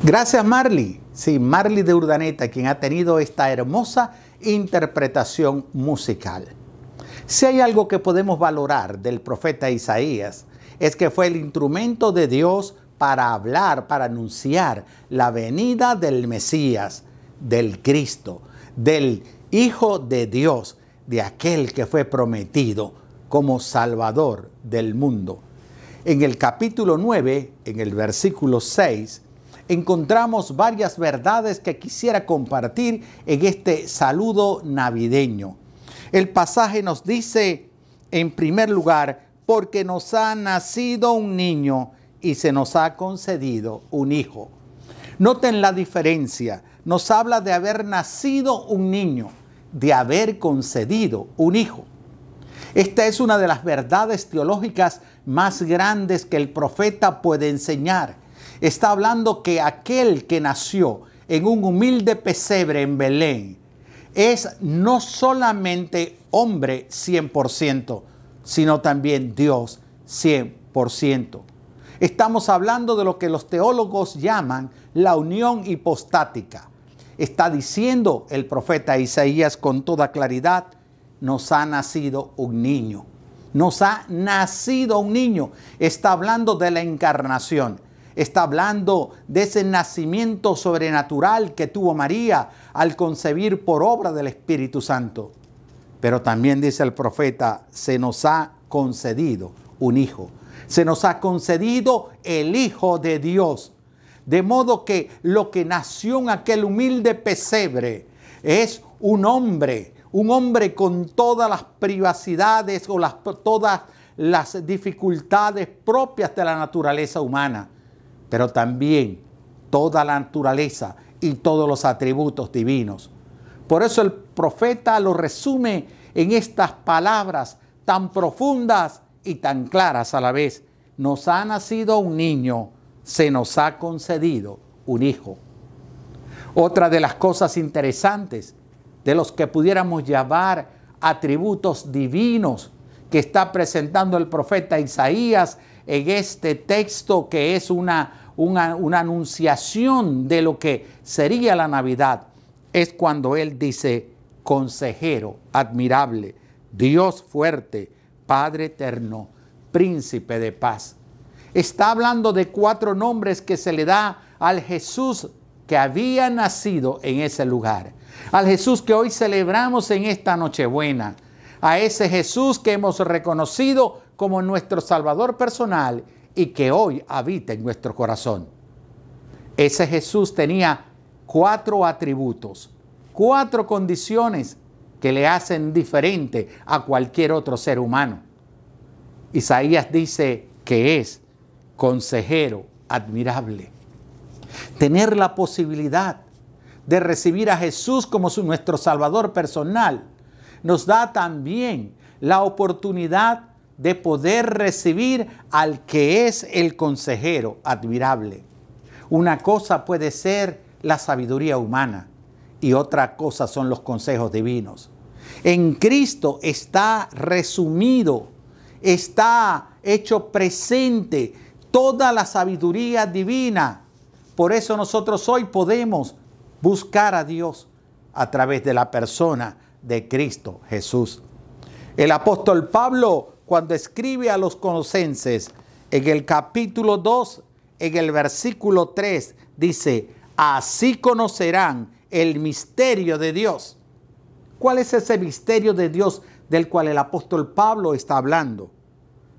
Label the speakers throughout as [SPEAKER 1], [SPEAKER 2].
[SPEAKER 1] Gracias Marley, sí, Marley de Urdaneta, quien ha tenido esta hermosa interpretación musical. Si hay algo que podemos valorar del profeta Isaías, es que fue el instrumento de Dios para hablar, para anunciar la venida del Mesías, del Cristo, del Hijo de Dios, de aquel que fue prometido como Salvador del mundo. En el capítulo 9, en el versículo 6, encontramos varias verdades que quisiera compartir en este saludo navideño. El pasaje nos dice, en primer lugar, porque nos ha nacido un niño y se nos ha concedido un hijo. Noten la diferencia. Nos habla de haber nacido un niño, de haber concedido un hijo. Esta es una de las verdades teológicas más grandes que el profeta puede enseñar. Está hablando que aquel que nació en un humilde pesebre en Belén es no solamente hombre 100%, sino también Dios 100%. Estamos hablando de lo que los teólogos llaman la unión hipostática. Está diciendo el profeta Isaías con toda claridad, nos ha nacido un niño. Nos ha nacido un niño. Está hablando de la encarnación. Está hablando de ese nacimiento sobrenatural que tuvo María al concebir por obra del Espíritu Santo. Pero también dice el profeta, se nos ha concedido un hijo se nos ha concedido el Hijo de Dios. De modo que lo que nació en aquel humilde pesebre es un hombre, un hombre con todas las privacidades o las, todas las dificultades propias de la naturaleza humana, pero también toda la naturaleza y todos los atributos divinos. Por eso el profeta lo resume en estas palabras tan profundas y tan claras a la vez. Nos ha nacido un niño, se nos ha concedido un hijo. Otra de las cosas interesantes de los que pudiéramos llamar atributos divinos que está presentando el profeta Isaías en este texto que es una, una, una, anunciación de lo que sería la Navidad, es cuando él dice, consejero, admirable, Dios fuerte, Padre eterno, príncipe de paz. Está hablando de cuatro nombres que se le da al Jesús que había nacido en ese lugar. Al Jesús que hoy celebramos en esta Nochebuena. A ese Jesús que hemos reconocido como nuestro Salvador personal y que hoy habita en nuestro corazón. Ese Jesús tenía cuatro atributos, cuatro condiciones que le hacen diferente a cualquier otro ser humano. Isaías dice que es consejero admirable. Tener la posibilidad de recibir a Jesús como nuestro Salvador personal nos da también la oportunidad de poder recibir al que es el consejero admirable. Una cosa puede ser la sabiduría humana y otra cosa son los consejos divinos. En Cristo está resumido, está hecho presente toda la sabiduría divina. Por eso nosotros hoy podemos buscar a Dios a través de la persona de Cristo Jesús. El apóstol Pablo, cuando escribe a los conocenses en el capítulo 2, en el versículo 3, dice, así conocerán el misterio de Dios. ¿Cuál es ese misterio de Dios del cual el apóstol Pablo está hablando?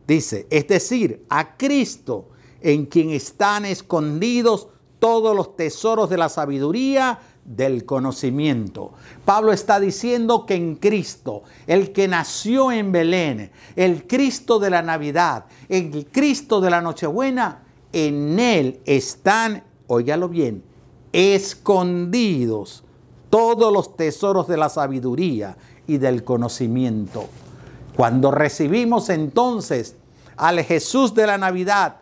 [SPEAKER 1] Dice, es decir, a Cristo en quien están escondidos todos los tesoros de la sabiduría, del conocimiento. Pablo está diciendo que en Cristo, el que nació en Belén, el Cristo de la Navidad, el Cristo de la Nochebuena, en Él están, óigalo bien, escondidos todos los tesoros de la sabiduría y del conocimiento. Cuando recibimos entonces al Jesús de la Navidad,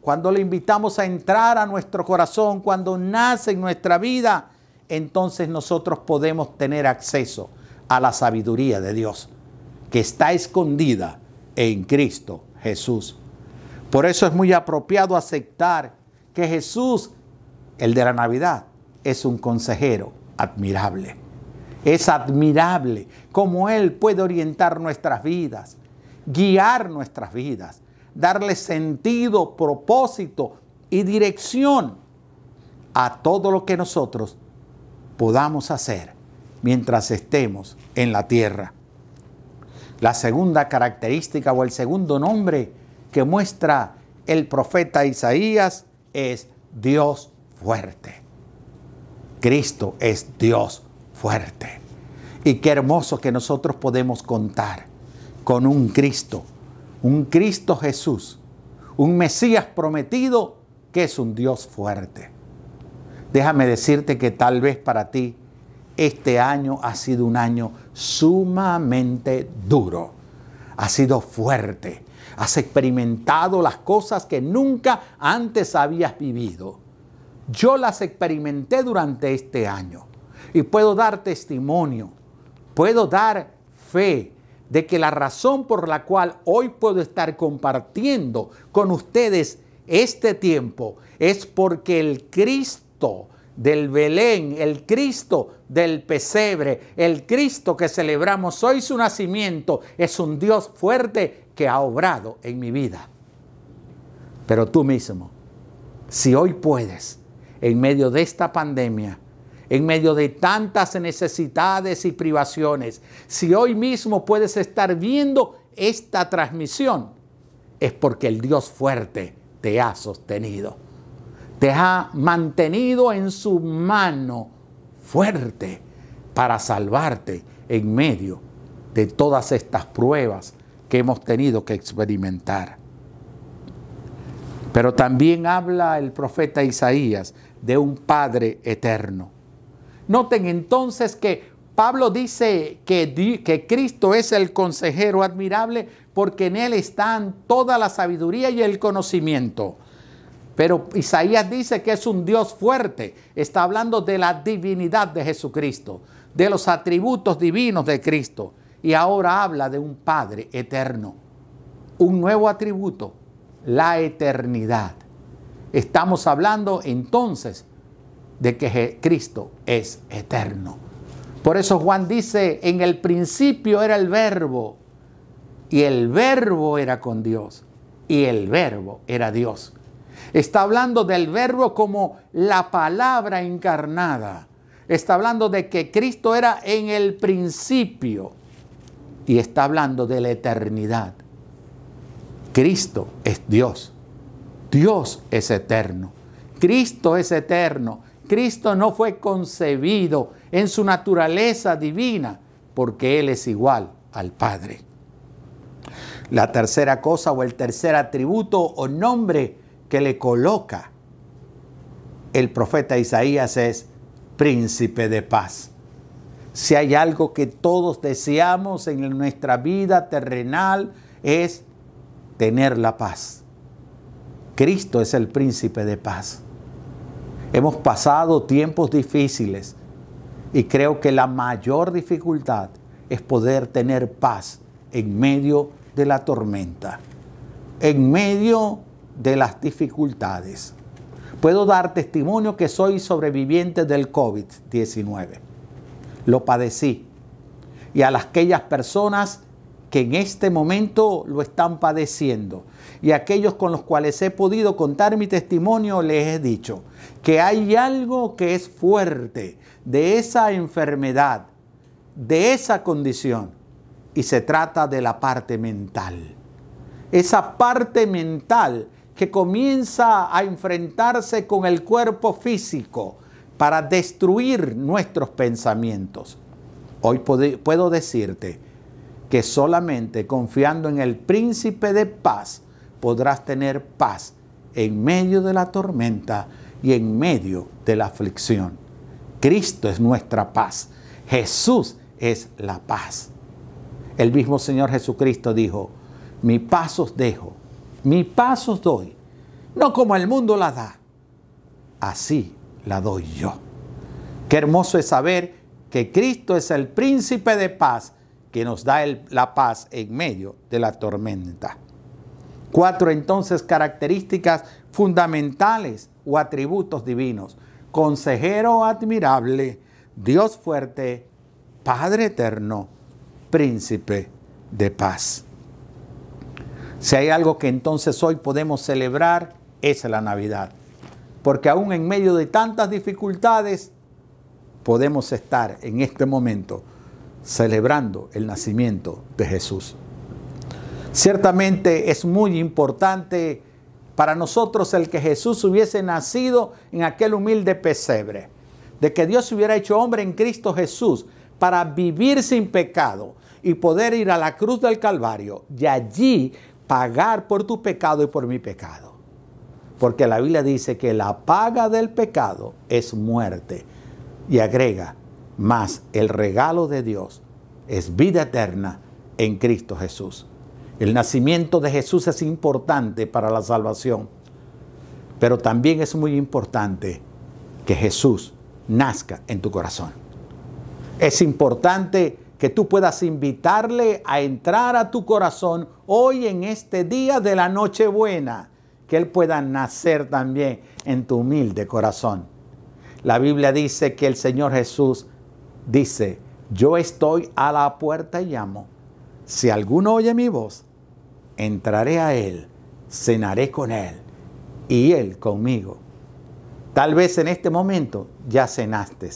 [SPEAKER 1] cuando le invitamos a entrar a nuestro corazón, cuando nace en nuestra vida, entonces nosotros podemos tener acceso a la sabiduría de Dios, que está escondida en Cristo Jesús. Por eso es muy apropiado aceptar que Jesús El de la Navidad es un consejero admirable. Es admirable cómo Él puede orientar nuestras vidas, guiar nuestras vidas, darle sentido, propósito y dirección a todo lo que nosotros podamos hacer mientras estemos en la tierra. La segunda característica o el segundo nombre que muestra el profeta Isaías es Dios fuerte. Cristo es Dios fuerte. Y qué hermoso que nosotros podemos contar con un Cristo, un Cristo Jesús, un Mesías prometido que es un Dios fuerte. Déjame decirte que tal vez para ti este año ha sido un año sumamente duro, ha sido fuerte, has experimentado las cosas que nunca antes habías vivido. Yo las experimenté durante este año y puedo dar testimonio, puedo dar fe de que la razón por la cual hoy puedo estar compartiendo con ustedes este tiempo es porque el Cristo del Belén, el Cristo del pesebre, el Cristo que celebramos hoy su nacimiento, es un Dios fuerte que ha obrado en mi vida. Pero tú mismo, si hoy puedes, en medio de esta pandemia, en medio de tantas necesidades y privaciones, si hoy mismo puedes estar viendo esta transmisión, es porque el Dios fuerte te ha sostenido te ha mantenido en su mano fuerte para salvarte en medio de todas estas pruebas que hemos tenido que experimentar. Pero también habla el profeta Isaías de un Padre eterno. Noten entonces que Pablo dice que, que, Cristo es el consejero admirable porque en Él están toda la sabiduría y el conocimiento. Pero Isaías dice que es un Dios fuerte. Está hablando de la divinidad de Jesucristo, de los atributos divinos de Cristo. Y ahora habla de un Padre eterno. Un nuevo atributo, la eternidad. Estamos hablando entonces de que Cristo es eterno. Por eso Juan dice, en el principio era el verbo, y el verbo era con Dios, y el verbo era Dios. Está hablando del verbo como la palabra encarnada. Está hablando de que Cristo era en el principio. Y está hablando de la eternidad. Cristo es Dios. Dios es eterno. Cristo es eterno. Cristo no fue concebido en su naturaleza divina porque Él es igual al Padre. La tercera cosa o el tercer atributo o nombre que le coloca el profeta Isaías es príncipe de paz. Si hay algo que todos deseamos en nuestra vida terrenal es tener la paz. Cristo es el príncipe de paz. Hemos pasado tiempos difíciles y creo que la mayor dificultad es poder tener paz en medio de la tormenta, en medio de las dificultades. Puedo dar testimonio que soy sobreviviente del COVID-19. Lo padecí. Y a aquellas personas que en este momento lo están padeciendo y aquellos con los cuales he podido contar mi testimonio, les he dicho que hay algo que es fuerte de esa enfermedad, de esa condición, y se trata de la parte mental. Esa parte mental que comienza a enfrentarse con el cuerpo físico para destruir nuestros pensamientos. Hoy puedo decirte que solamente confiando en el príncipe de paz podrás tener paz en medio de la tormenta y en medio de la aflicción. Cristo es nuestra paz. Jesús es la paz. El mismo Señor Jesucristo dijo, mi paz os dejo, mi paz os doy, no como el mundo la da, así la doy yo. Qué hermoso es saber que Cristo es el príncipe de paz que nos da la paz en medio de la tormenta. Cuatro entonces características fundamentales o atributos divinos. Consejero admirable, Dios fuerte, Padre eterno, príncipe de paz. Si hay algo que entonces hoy podemos celebrar, es la Navidad. Porque aún en medio de tantas dificultades, podemos estar en este momento celebrando el nacimiento de Jesús. Ciertamente es muy importante para nosotros el que Jesús hubiese nacido en aquel humilde pesebre, de que Dios hubiera hecho hombre en Cristo Jesús para vivir sin pecado y poder ir a la cruz del Calvario y allí pagar por tu pecado y por mi pecado. Porque la Biblia dice que la paga del pecado es muerte. Y agrega, más el regalo de Dios es vida eterna en Cristo Jesús. El nacimiento de Jesús es importante para la salvación, pero también es muy importante que Jesús nazca en tu corazón. Es importante que tú puedas invitarle a entrar a tu corazón hoy en este día de la Nochebuena, que Él pueda nacer también en tu humilde corazón. La Biblia dice que el Señor Jesús dice, yo estoy a la puerta y llamo. Si alguno oye mi voz, entraré a Él, cenaré con Él y Él conmigo. Tal vez en este momento ya cenaste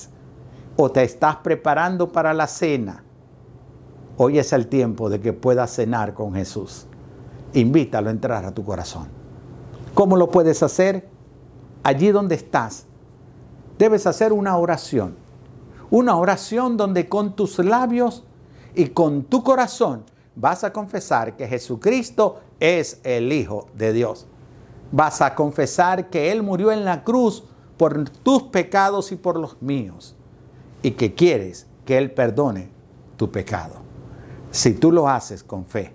[SPEAKER 1] o te estás preparando para la cena. Hoy es el tiempo de que puedas cenar con Jesús. Invítalo a entrar a tu corazón. ¿Cómo lo puedes hacer? Allí donde estás, debes hacer una oración. Una oración donde con tus labios y con tu corazón vas a confesar que Jesucristo es el Hijo de Dios. Vas a confesar que Él murió en la cruz por tus pecados y por los míos. Y que quieres que Él perdone tu pecado. Si tú lo haces con fe,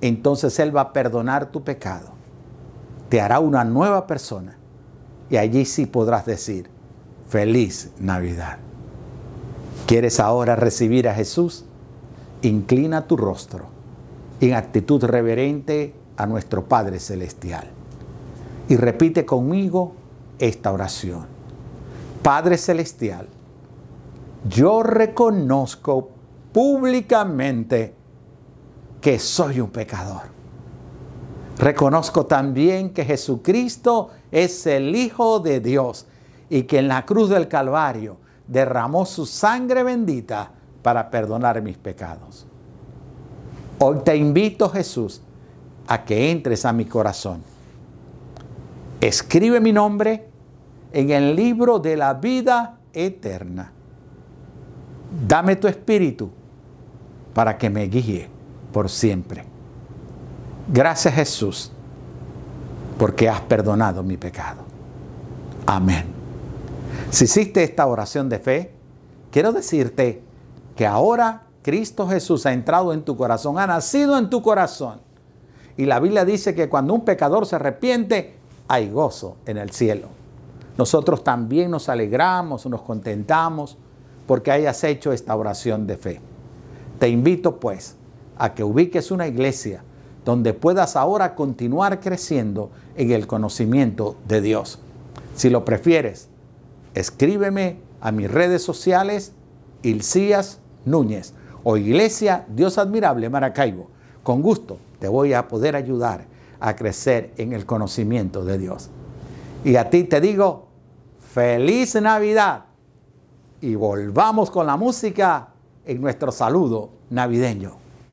[SPEAKER 1] entonces Él va a perdonar tu pecado. Te hará una nueva persona. Y allí sí podrás decir, feliz Navidad. ¿Quieres ahora recibir a Jesús? Inclina tu rostro en actitud reverente a nuestro Padre Celestial. Y repite conmigo esta oración. Padre Celestial, yo reconozco públicamente que soy un pecador. Reconozco también que Jesucristo es el Hijo de Dios y que en la cruz del Calvario derramó su sangre bendita para perdonar mis pecados. Hoy te invito, Jesús, a que entres a mi corazón. Escribe mi nombre en el libro de la vida eterna. Dame tu espíritu para que me guíe por siempre. Gracias Jesús, porque has perdonado mi pecado. Amén. Si hiciste esta oración de fe, quiero decirte que ahora Cristo Jesús ha entrado en tu corazón, ha nacido en tu corazón. Y la Biblia dice que cuando un pecador se arrepiente, hay gozo en el cielo. Nosotros también nos alegramos, nos contentamos porque hayas hecho esta oración de fe. Te invito pues a que ubiques una iglesia donde puedas ahora continuar creciendo en el conocimiento de Dios. Si lo prefieres, escríbeme a mis redes sociales Ilcías Núñez o Iglesia Dios Admirable Maracaibo. Con gusto te voy a poder ayudar a crecer en el conocimiento de Dios. Y a ti te digo, feliz Navidad. Y volvamos con la música en nuestro saludo navideño.